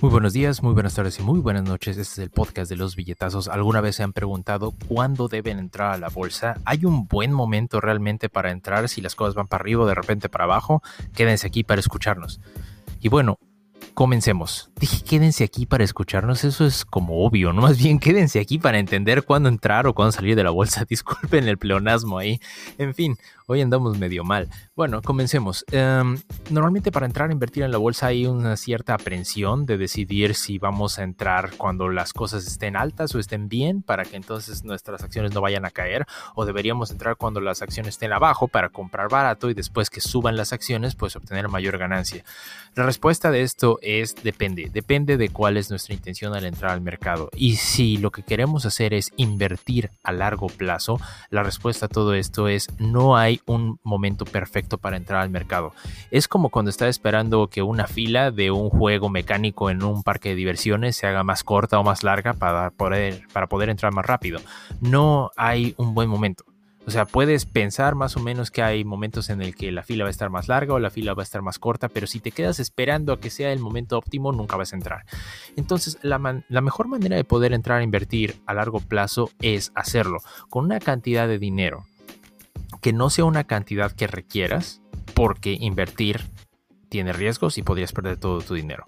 Muy buenos días, muy buenas tardes y muy buenas noches. Este es el podcast de los billetazos. ¿Alguna vez se han preguntado cuándo deben entrar a la bolsa? ¿Hay un buen momento realmente para entrar si las cosas van para arriba o de repente para abajo? Quédense aquí para escucharnos. Y bueno, comencemos. Dije quédense aquí para escucharnos, eso es como obvio, ¿no? Más bien quédense aquí para entender cuándo entrar o cuándo salir de la bolsa. Disculpen el pleonasmo ahí. En fin, Hoy andamos medio mal. Bueno, comencemos. Em, normalmente para entrar a invertir en la bolsa hay una cierta aprensión de decidir si vamos a entrar cuando las cosas estén altas o estén bien para que entonces nuestras acciones no vayan a caer o deberíamos entrar cuando las acciones estén abajo para comprar barato y después que suban las acciones pues obtener mayor ganancia. La respuesta de esto es depende, depende de cuál es nuestra intención al entrar al mercado y si lo que queremos hacer es invertir a largo plazo, la respuesta a todo esto es no hay un momento perfecto para entrar al mercado. Es como cuando estás esperando que una fila de un juego mecánico en un parque de diversiones se haga más corta o más larga para poder, para poder entrar más rápido. No hay un buen momento. O sea, puedes pensar más o menos que hay momentos en el que la fila va a estar más larga o la fila va a estar más corta, pero si te quedas esperando a que sea el momento óptimo, nunca vas a entrar. Entonces, la, mejor manera de poder entrar a invertir a largo plazo es hacerlo con una cantidad de dinero que no sea una cantidad que requieras, porque invertir tiene riesgos y podrías perder todo tu dinero.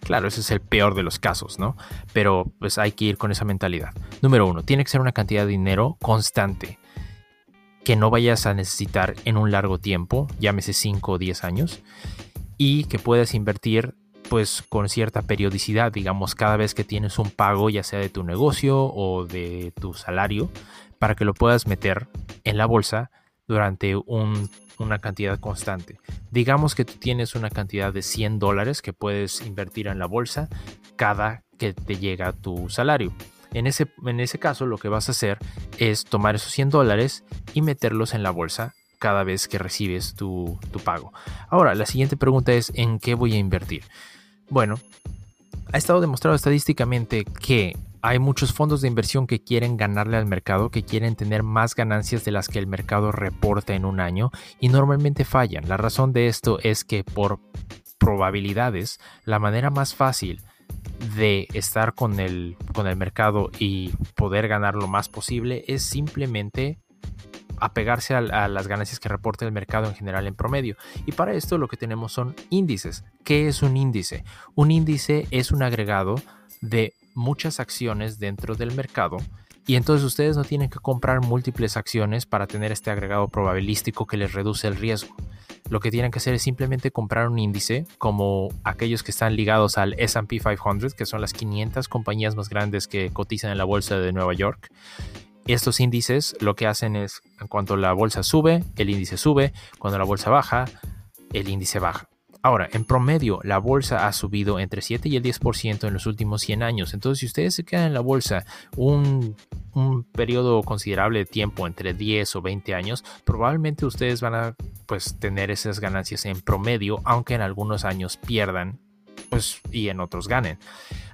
Claro, ese es el peor de los casos, ¿no? Pero pues hay que ir con esa mentalidad. Número uno, tiene que ser una cantidad de dinero constante que no vayas a necesitar en un largo tiempo, llámese 5 o 10 años, y que puedas invertir pues con cierta periodicidad, digamos, cada vez que tienes un pago, ya sea de tu negocio o de tu salario, para que lo puedas meter en la bolsa durante una cantidad constante. Digamos que tú tienes una cantidad de 100 dólares que puedes invertir en la bolsa cada que te llega tu salario. En ese, en ese caso lo que vas a hacer es tomar esos 100 dólares y meterlos en la bolsa cada vez que recibes tu, tu pago. Ahora, la siguiente pregunta es ¿en qué voy a invertir? Bueno, ha estado demostrado estadísticamente que hay muchos fondos de inversión que quieren ganarle al mercado, que quieren tener más ganancias de las que el mercado reporta en un año y normalmente fallan. La razón de esto es que por probabilidades, la manera más fácil de estar con el, con el mercado y poder ganar lo más posible es simplemente apegarse a, a, las ganancias que reporta el mercado en general en promedio. Y para esto lo que tenemos son índices. ¿Qué es un índice? Un índice es un agregado de muchas acciones dentro del mercado y entonces ustedes no tienen que comprar múltiples acciones para tener este agregado probabilístico que les reduce el riesgo. Lo que tienen que hacer es simplemente comprar un índice como aquellos que están ligados al SP 500, que son las 500 compañías más grandes que cotizan en la bolsa de Nueva York. Estos índices lo que hacen es, en cuanto la bolsa sube, el índice sube, cuando la bolsa baja, el índice baja. Ahora, en promedio, la bolsa ha subido entre 7 y el 10% en los últimos 100 años. Entonces, si ustedes se quedan en la bolsa un, periodo considerable de tiempo, entre 10 o 20 años, probablemente ustedes van a pues, tener esas ganancias en promedio, aunque en algunos años pierdan pues, y en otros ganen.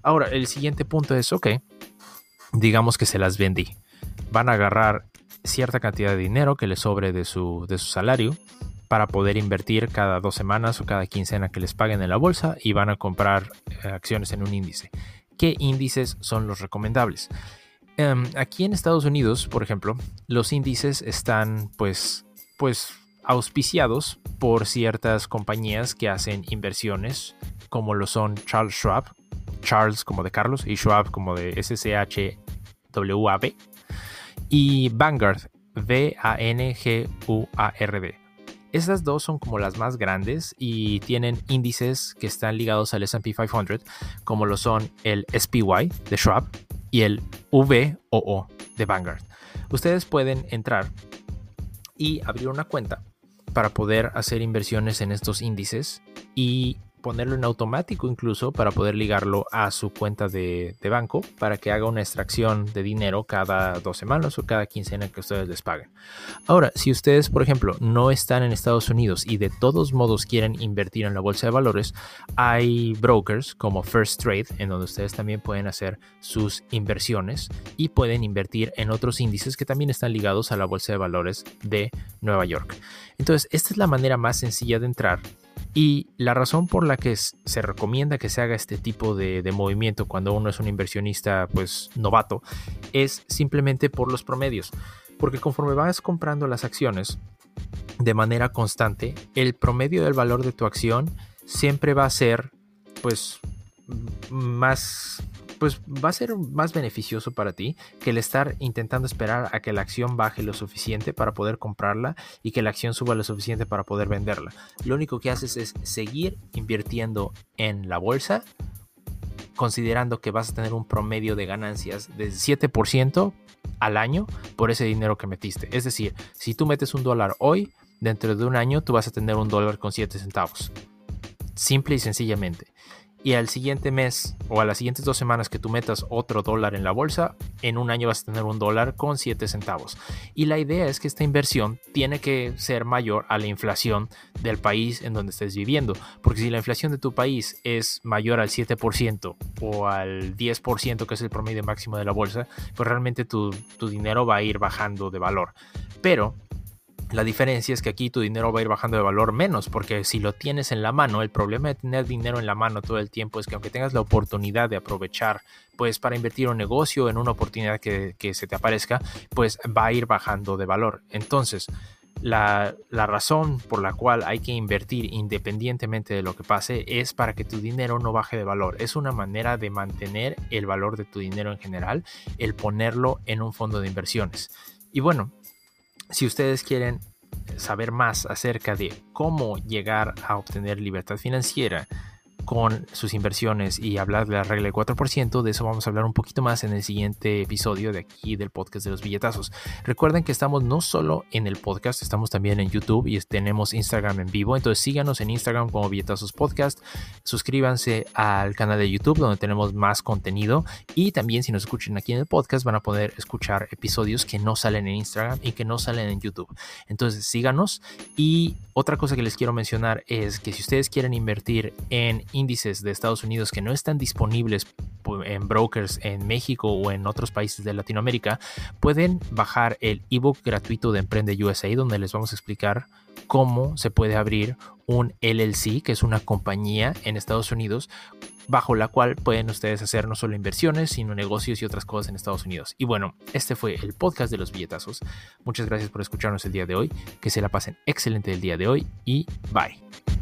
Ahora, el siguiente punto es, ok, digamos que se las vendí. Van a agarrar cierta cantidad de dinero que les sobre de su, de su salario para poder invertir cada dos semanas o cada quincena que les paguen en la bolsa y van a comprar eh, acciones en un índice. ¿Qué índices son los recomendables? Em, aquí en Estados Unidos, por ejemplo, los índices están pues, pues auspiciados por ciertas compañías que hacen inversiones, como lo son Charles Schwab, Charles como de Carlos y Schwab como de SCHWAB, y Vanguard, V-A-N-G-U-A-R-D. Estas dos son como las más grandes y tienen índices que están ligados al SP 500, como lo son el SPY de Schwab y el VOO de Vanguard. Ustedes pueden entrar y abrir una cuenta para poder hacer inversiones en estos índices y ponerlo en automático incluso para poder ligarlo a su cuenta de, banco para que haga una extracción de dinero cada dos semanas o cada quincena que ustedes les paguen. Ahora, si ustedes, por ejemplo, no están en Estados Unidos y de todos modos quieren invertir en la bolsa de valores, hay brokers como First Trade en donde ustedes también pueden hacer sus inversiones y pueden invertir en otros índices que también están ligados a la bolsa de valores de Nueva York. Entonces, esta es la manera más sencilla de entrar y la razón por la que se recomienda que se haga este tipo de, movimiento cuando uno es un inversionista pues novato es simplemente por los promedios. Porque conforme vas comprando las acciones de manera constante, el promedio del valor de tu acción siempre va a ser pues más pues va a ser más beneficioso para ti que el estar intentando esperar a que la acción baje lo suficiente para poder comprarla y que la acción suba lo suficiente para poder venderla. Lo único que haces es seguir invirtiendo en la bolsa considerando que vas a tener un promedio de ganancias de 7% al año por ese dinero que metiste. Es decir, si tú metes un dólar hoy, dentro de un año tú vas a tener un dólar con 7 centavos. Simple y sencillamente y al siguiente mes o a las siguientes dos semanas que tú metas otro dólar en la bolsa, en un año vas a tener un dólar con 7 centavos. Y la idea es que esta inversión tiene que ser mayor a la inflación del país en donde estés viviendo. Porque si la inflación de tu país es mayor al 7% o al 10% que es el promedio máximo de la bolsa, pues realmente tu, tu dinero va a ir bajando de valor. Pero la diferencia es que aquí tu dinero va a ir bajando de valor menos, porque si lo tienes en la mano, el problema de tener dinero en la mano todo el tiempo es que aunque tengas la oportunidad de aprovechar, pues para invertir un negocio en una oportunidad que, se te aparezca, pues va a ir bajando de valor. Entonces, la, la, razón por la cual hay que invertir independientemente de lo que pase es para que tu dinero no baje de valor. Es una manera de mantener el valor de tu dinero en general, el ponerlo en un fondo de inversiones. Y bueno, si ustedes quieren saber más acerca de cómo llegar a obtener libertad financiera, con sus inversiones y hablar de la regla del 4%. De eso vamos a hablar un poquito más en el siguiente episodio de aquí del podcast de los billetazos. Recuerden que estamos no solo en el podcast, estamos también en YouTube y tenemos Instagram en vivo. Entonces síganos en Instagram como Billetazos Podcast. Suscríbanse al canal de YouTube donde tenemos más contenido. Y también si nos escuchan aquí en el podcast van a poder escuchar episodios que no salen en Instagram y que no salen en YouTube. Entonces síganos. Y otra cosa que les quiero mencionar es que si ustedes quieren invertir en índices de Estados Unidos que no están disponibles en brokers en México o en otros países de Latinoamérica, pueden bajar el ebook gratuito de Emprende USA donde les vamos a explicar cómo se puede abrir un LLC, que es una compañía en Estados Unidos, bajo la cual pueden ustedes hacer no solo inversiones, sino negocios y otras cosas en Estados Unidos. Y bueno, este fue el podcast de los billetazos. Muchas gracias por escucharnos el día de hoy. Que se la pasen excelente el día de hoy y bye.